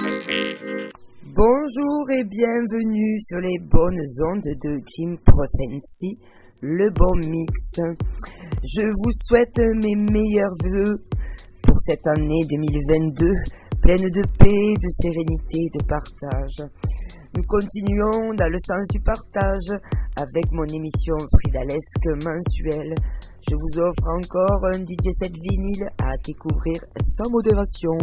Bonjour et bienvenue sur les bonnes ondes de Jim Prophecy, le bon mix. Je vous souhaite mes meilleurs voeux pour cette année 2022, pleine de paix, de sérénité, de partage. Nous continuons dans le sens du partage avec mon émission Fridalesque mensuelle. Je vous offre encore un DJ set vinyle à découvrir sans modération.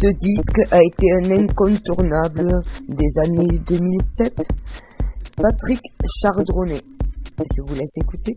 Ce disque a été un incontournable des années 2007. Patrick Chardronnet. Je vous laisse écouter.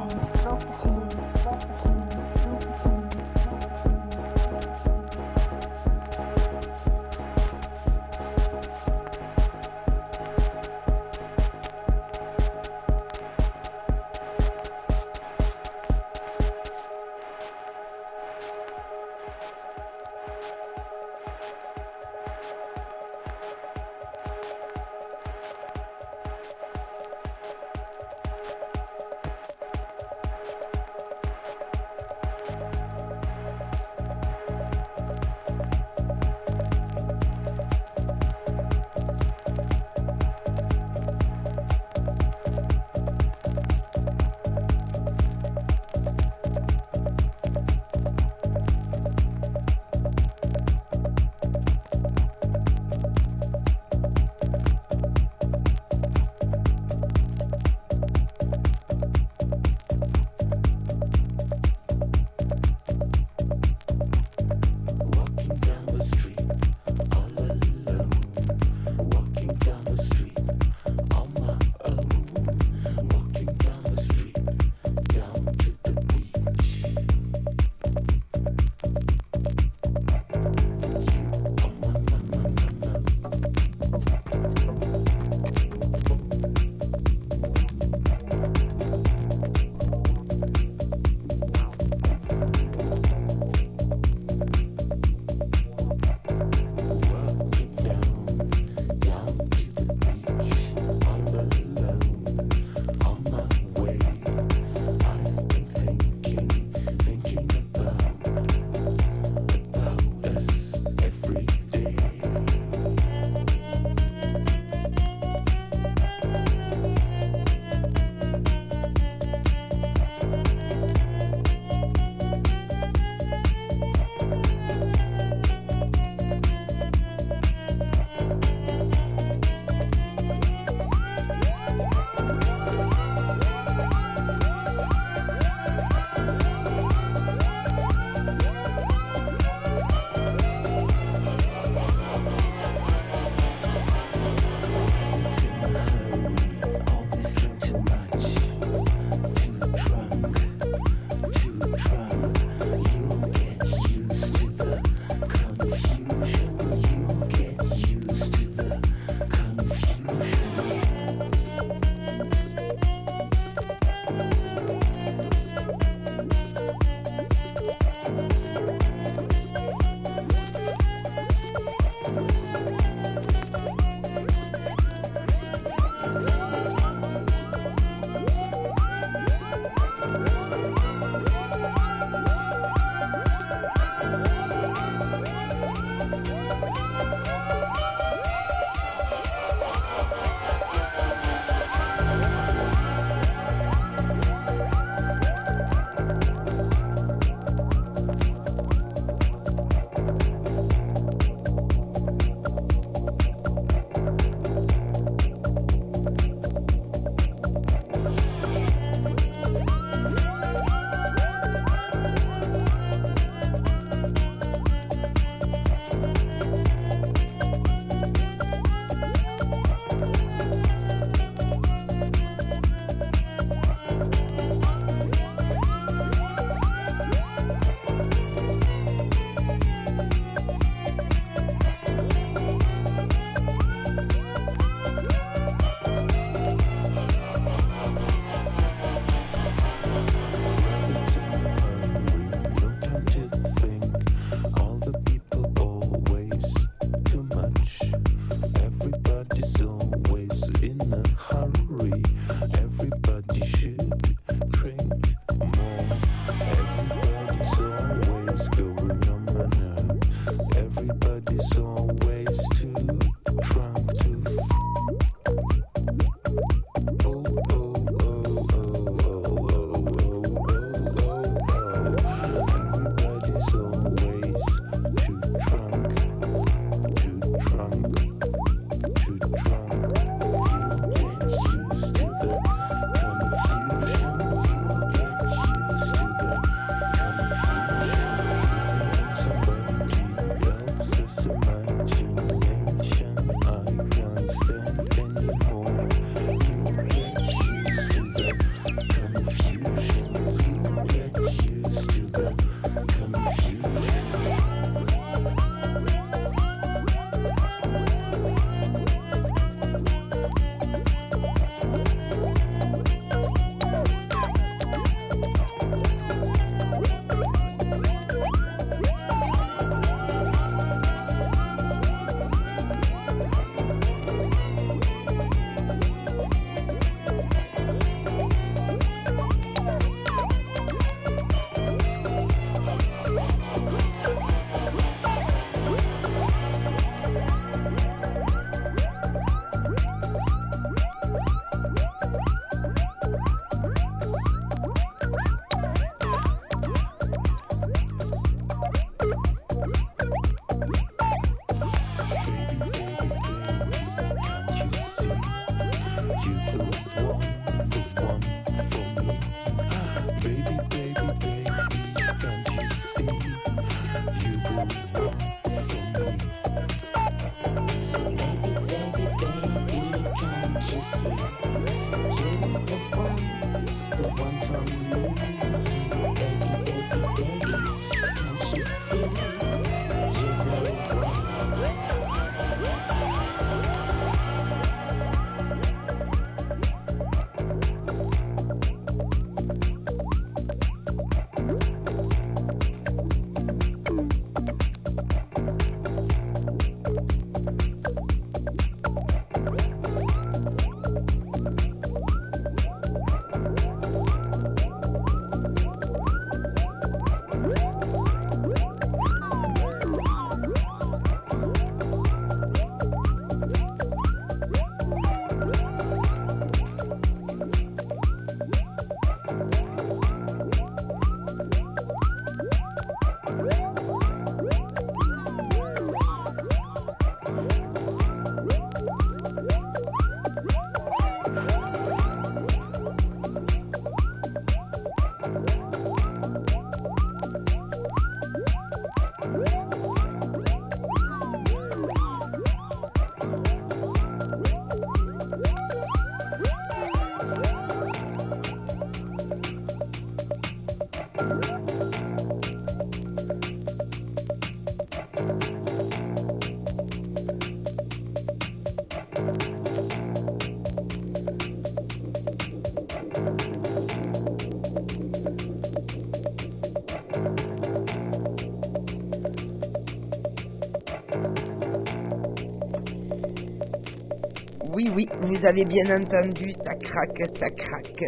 Oui, vous avez bien entendu, ça craque, ça craque.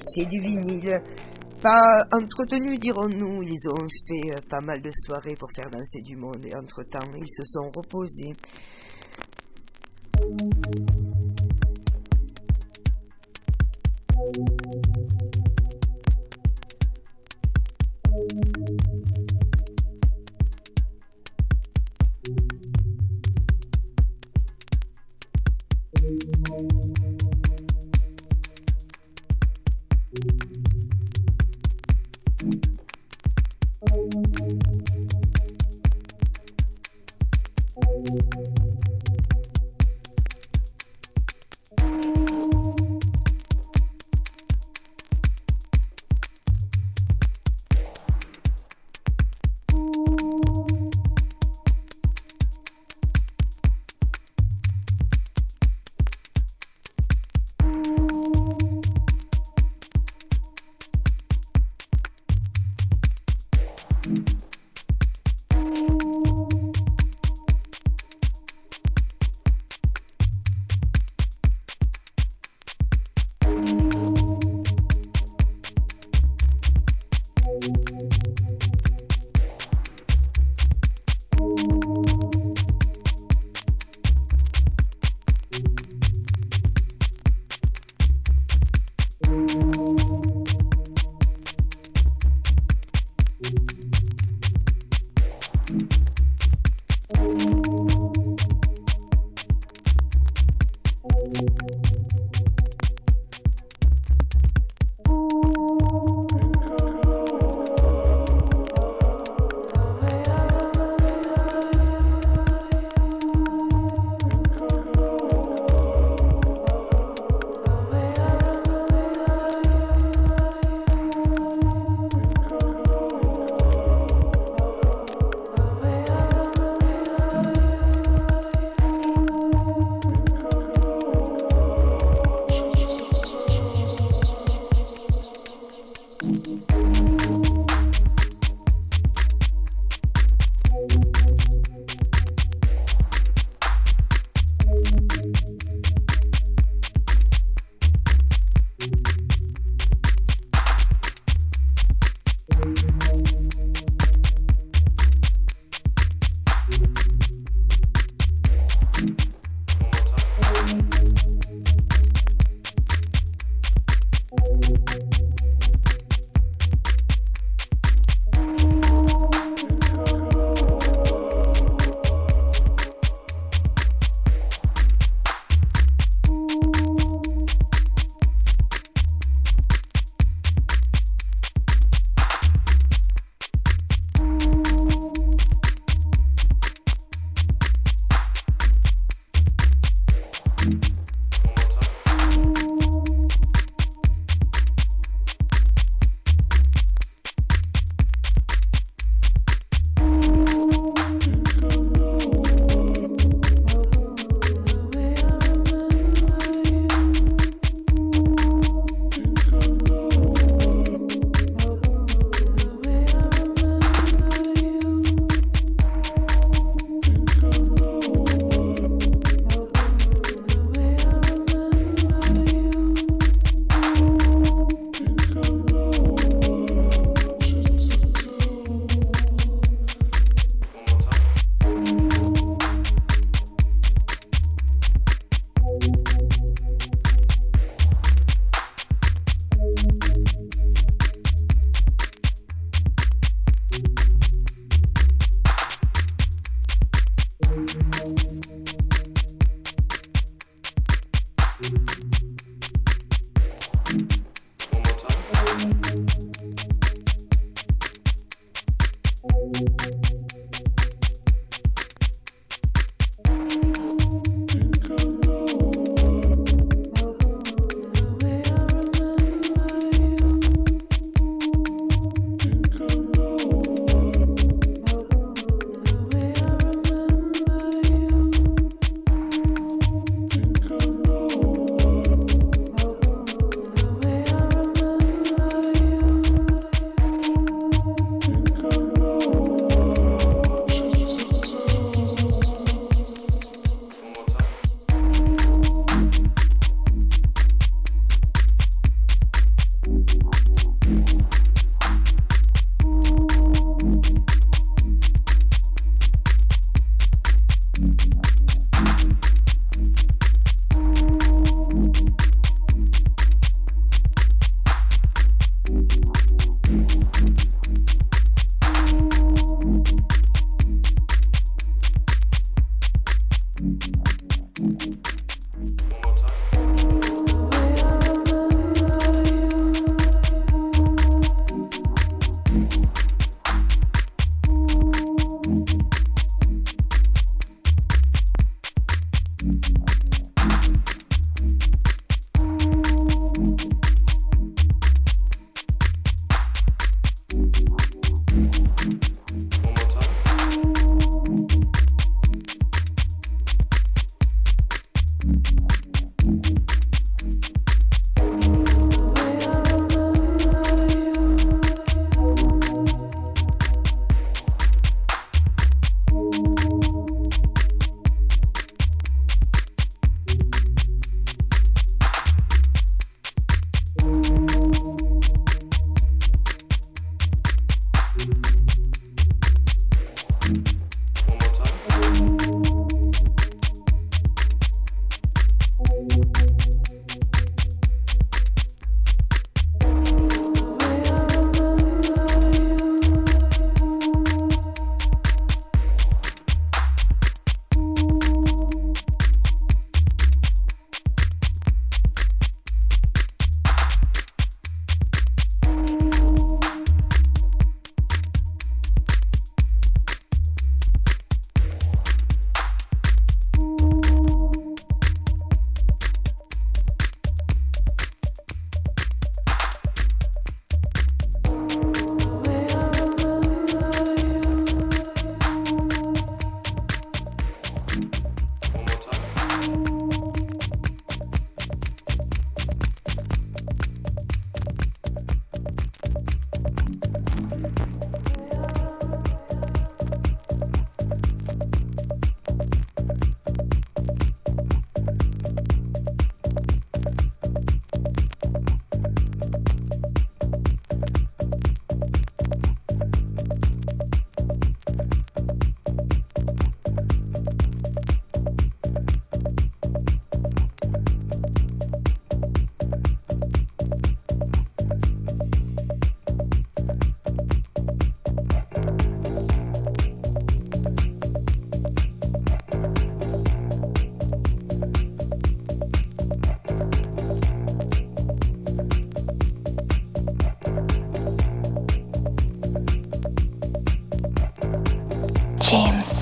C'est du vinyle. Pas entretenu, dirons-nous. Ils ont fait pas mal de soirées pour faire danser du monde et entre-temps, ils se sont reposés.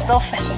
the office.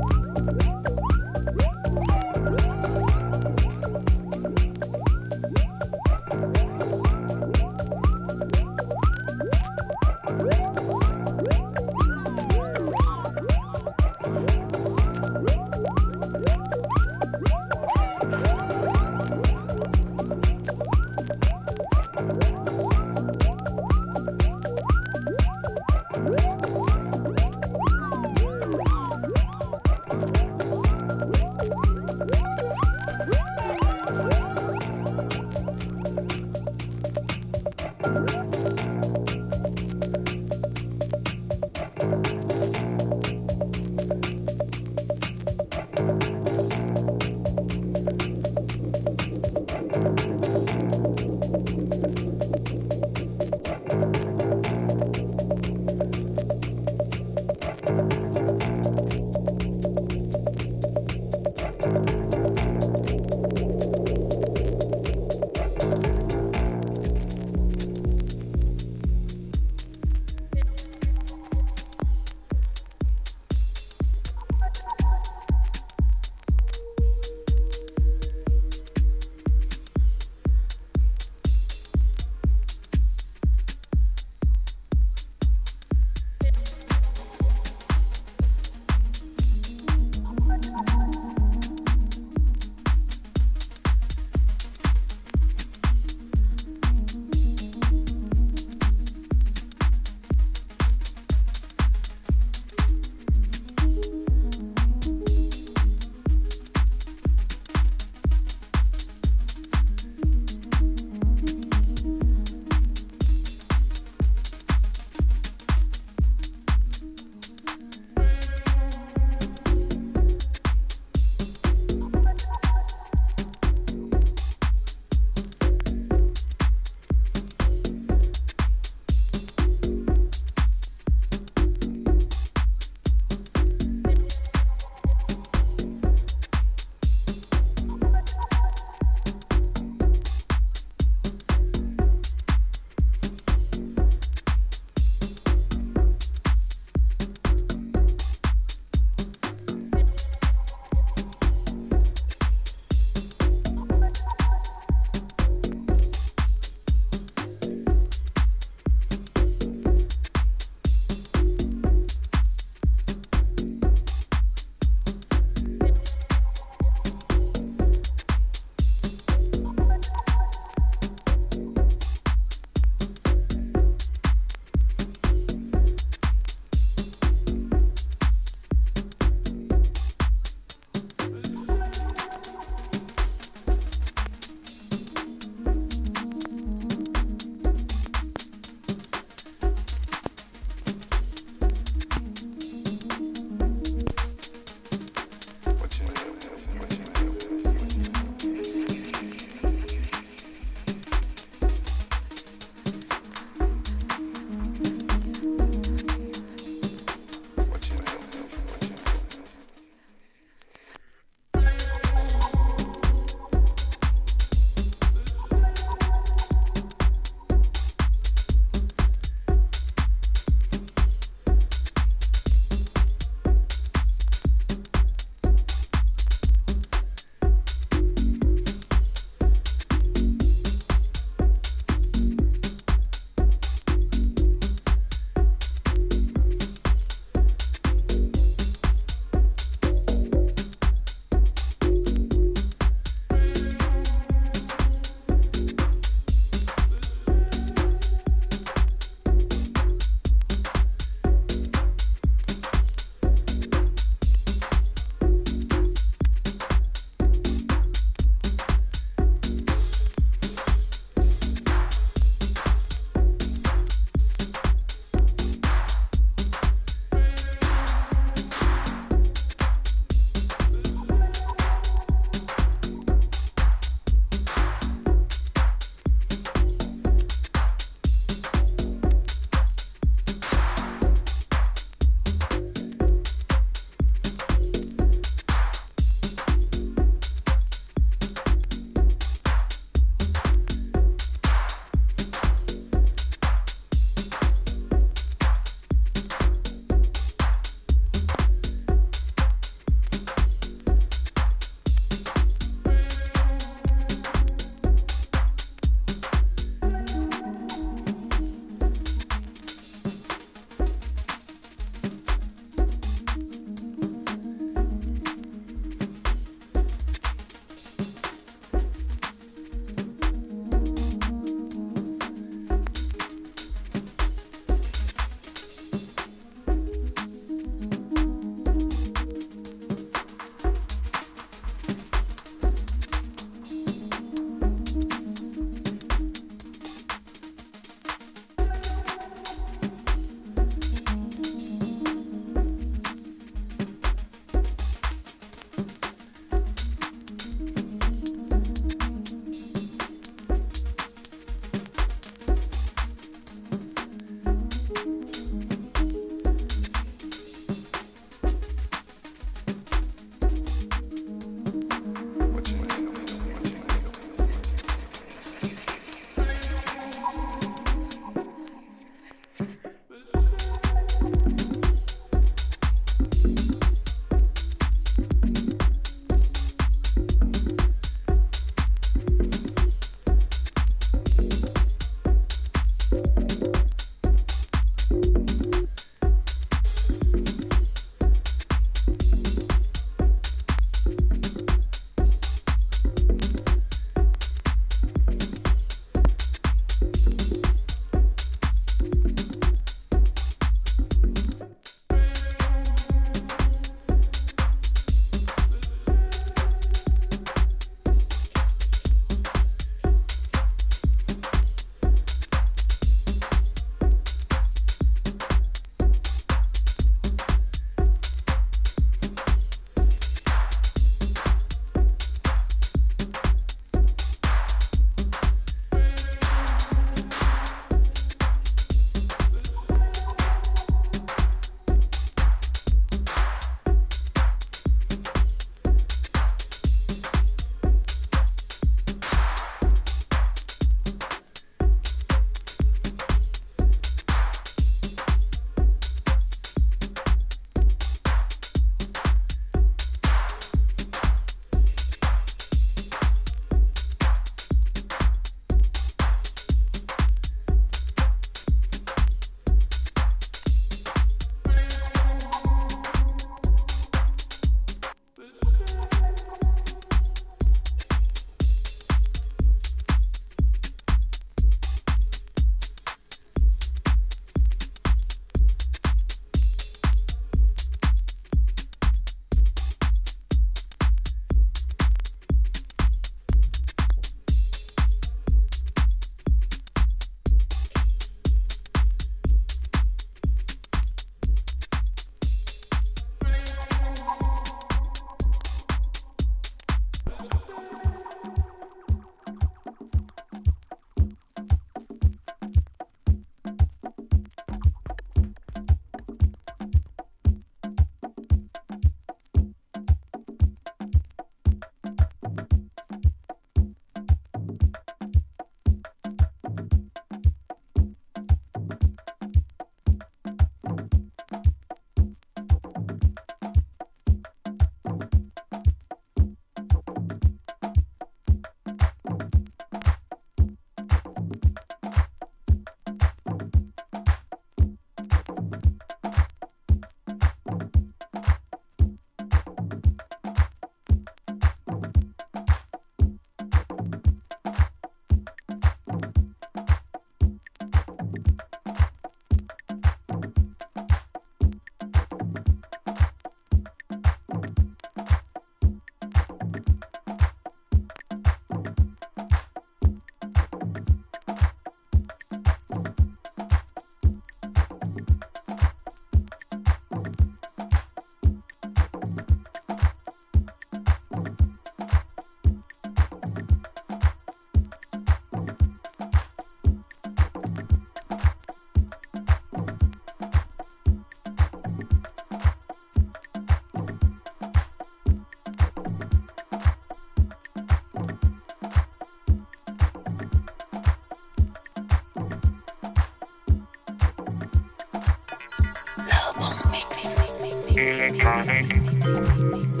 electronic.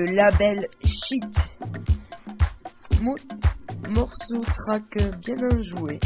Le label Shit. morceau track bien joué.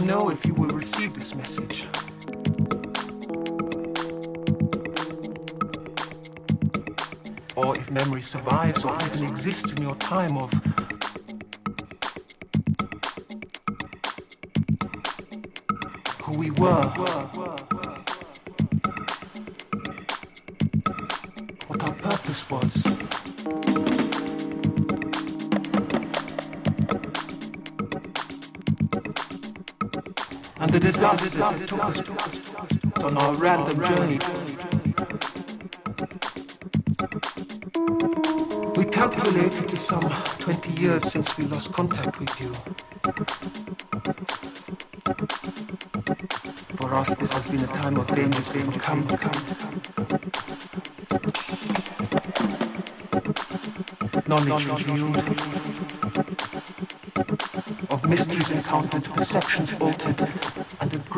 know if you will receive this message. Or if memory survives or even exists in your time of who we were. Took us on our random journey. We calculate it is some 20 years since we lost contact with you. For us, this has been a time of danger. Come, come. Knowledge revealed of mysteries encountered, perceptions altered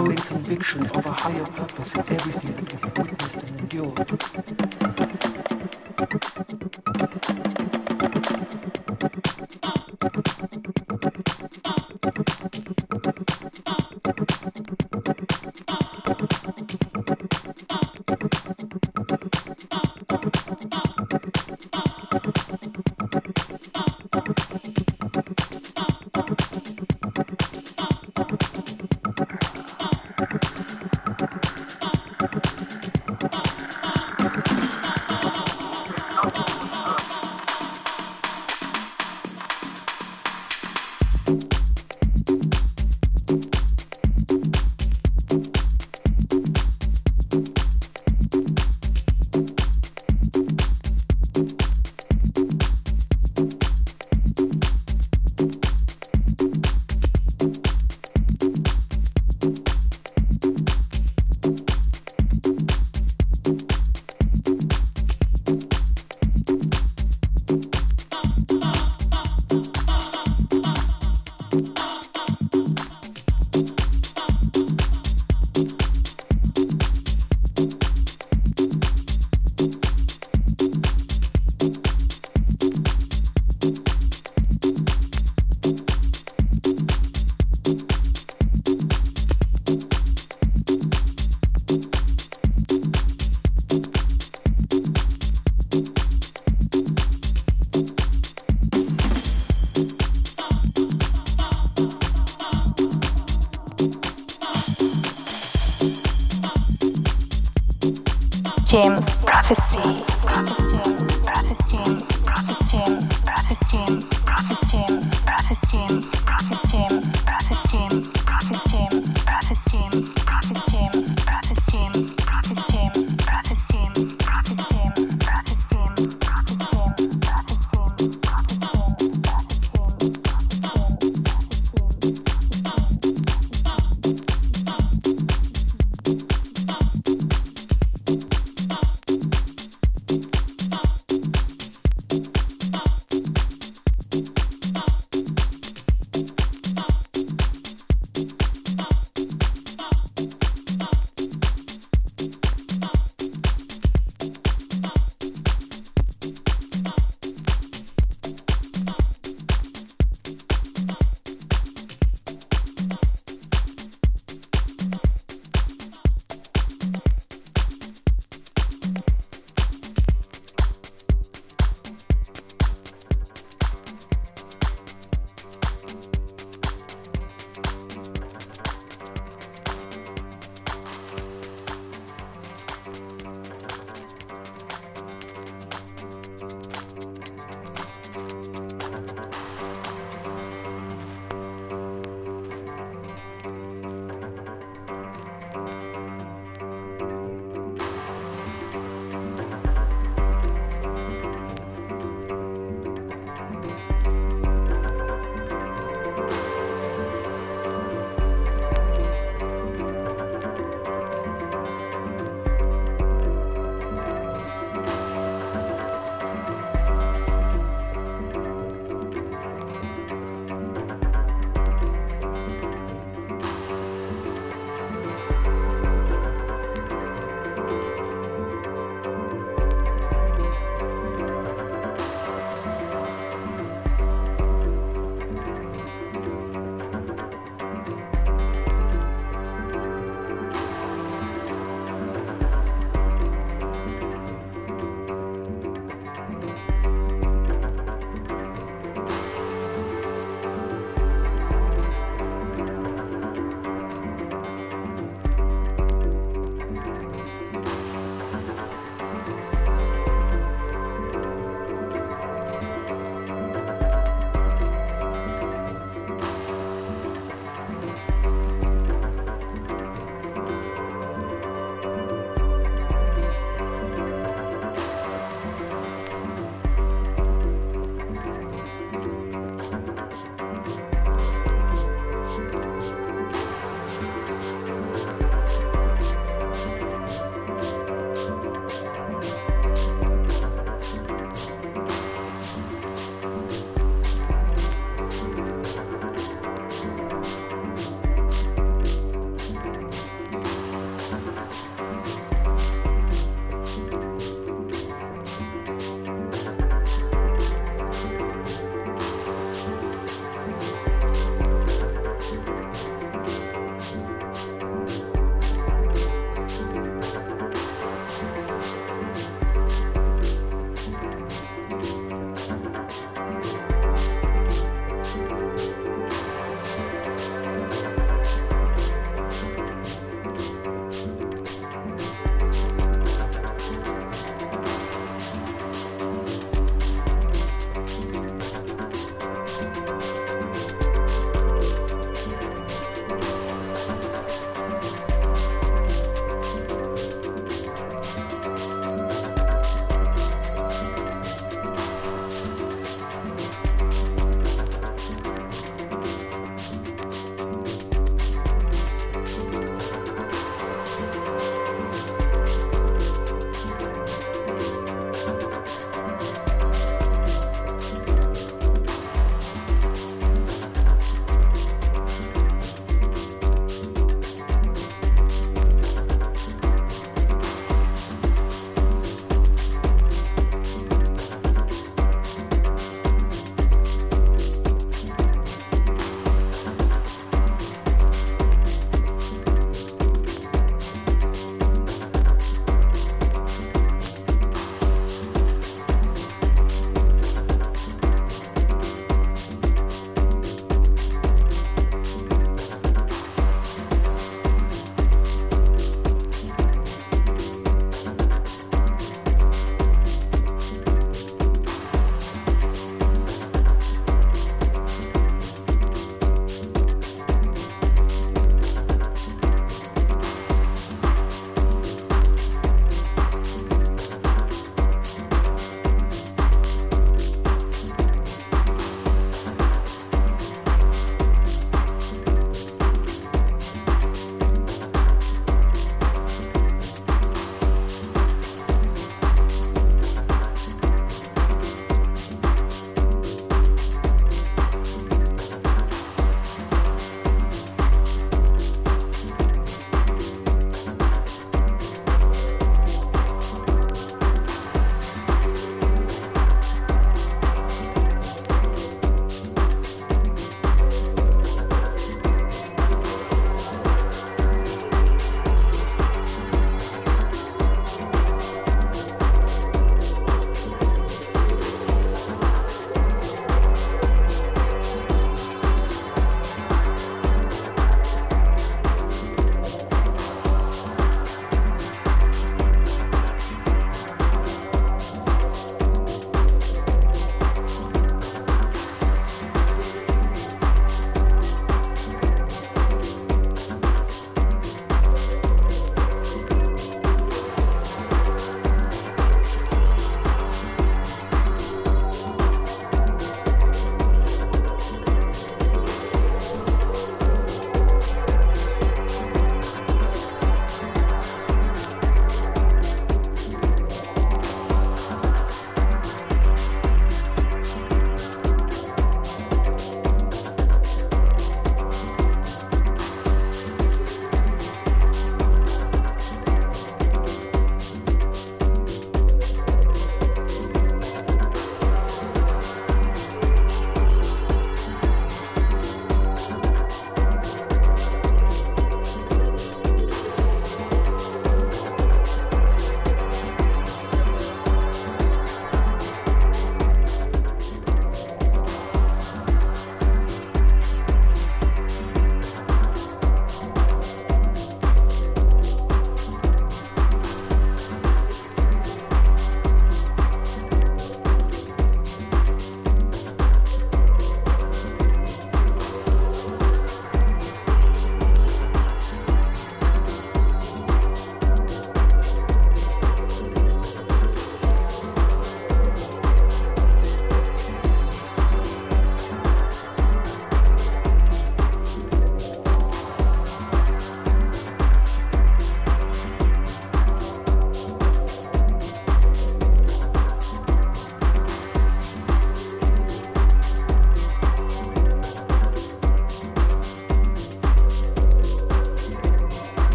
soaring conviction of a higher purpose in everything that we have witnessed and endured.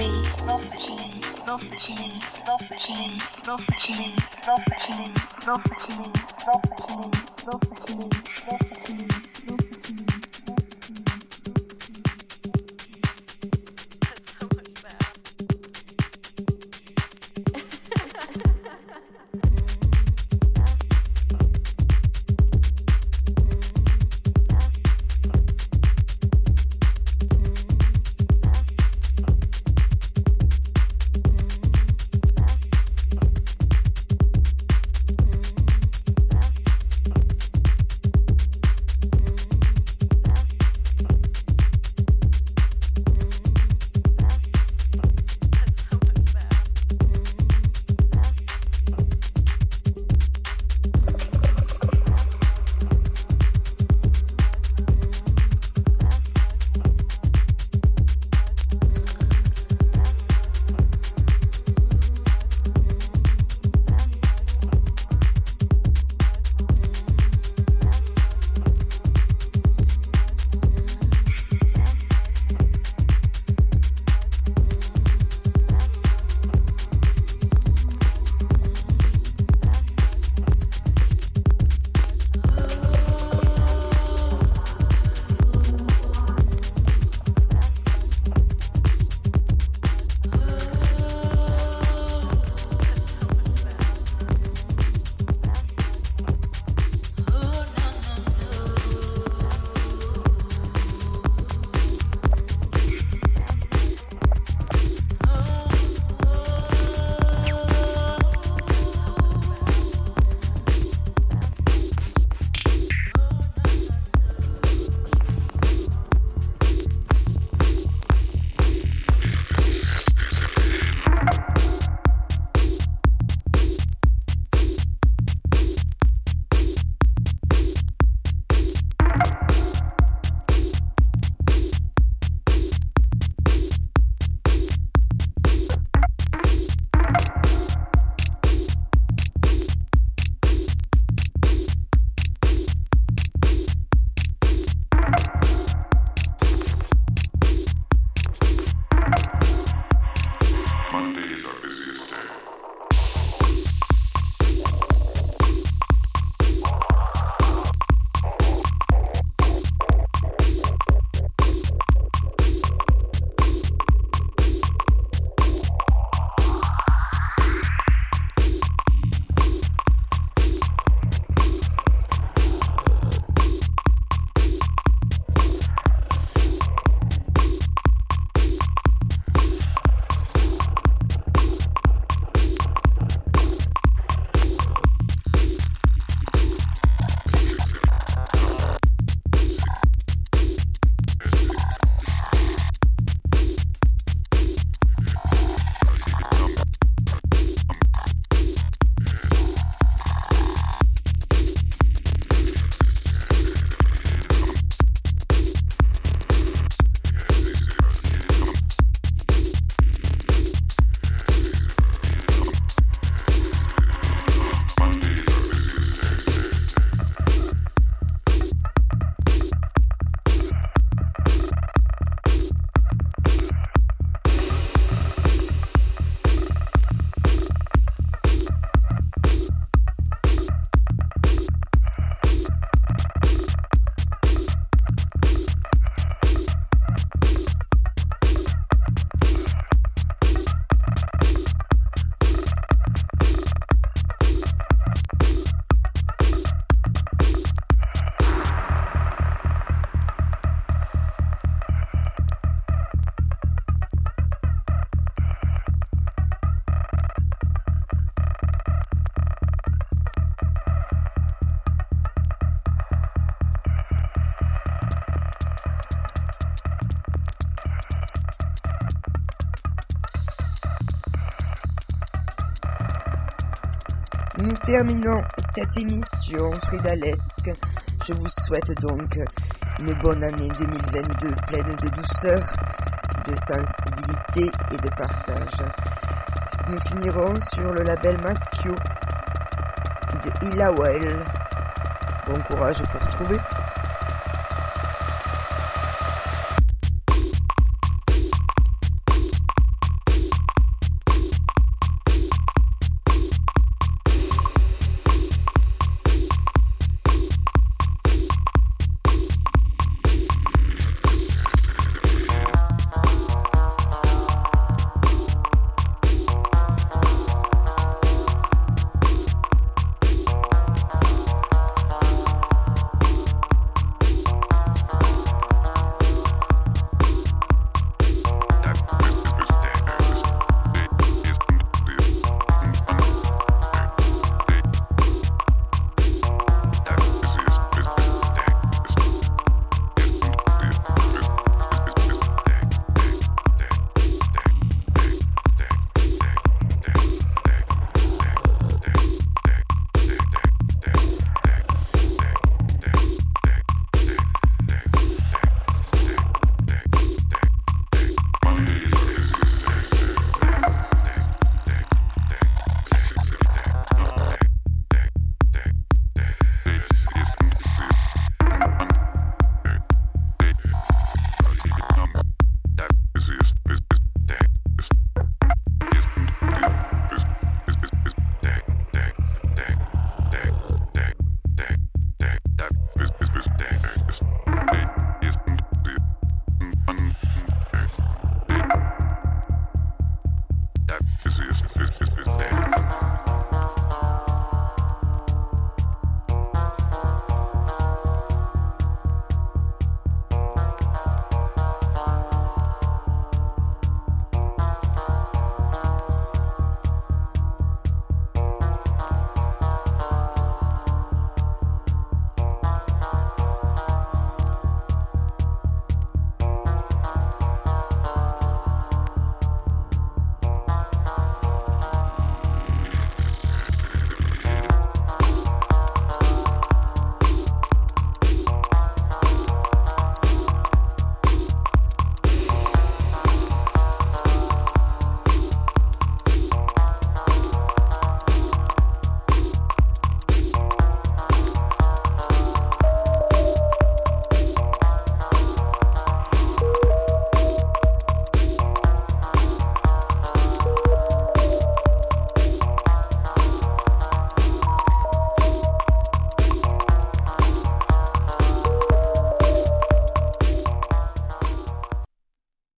Rough machine, no, machine, no, machine, no, machine, no, machine, no, machine. Terminons cette émission fridalesque. Je vous souhaite donc une bonne année 2022 pleine de douceur, de sensibilité et de partage. Nous finirons sur le label Maschio de Ilawel. Bon courage pour trouver.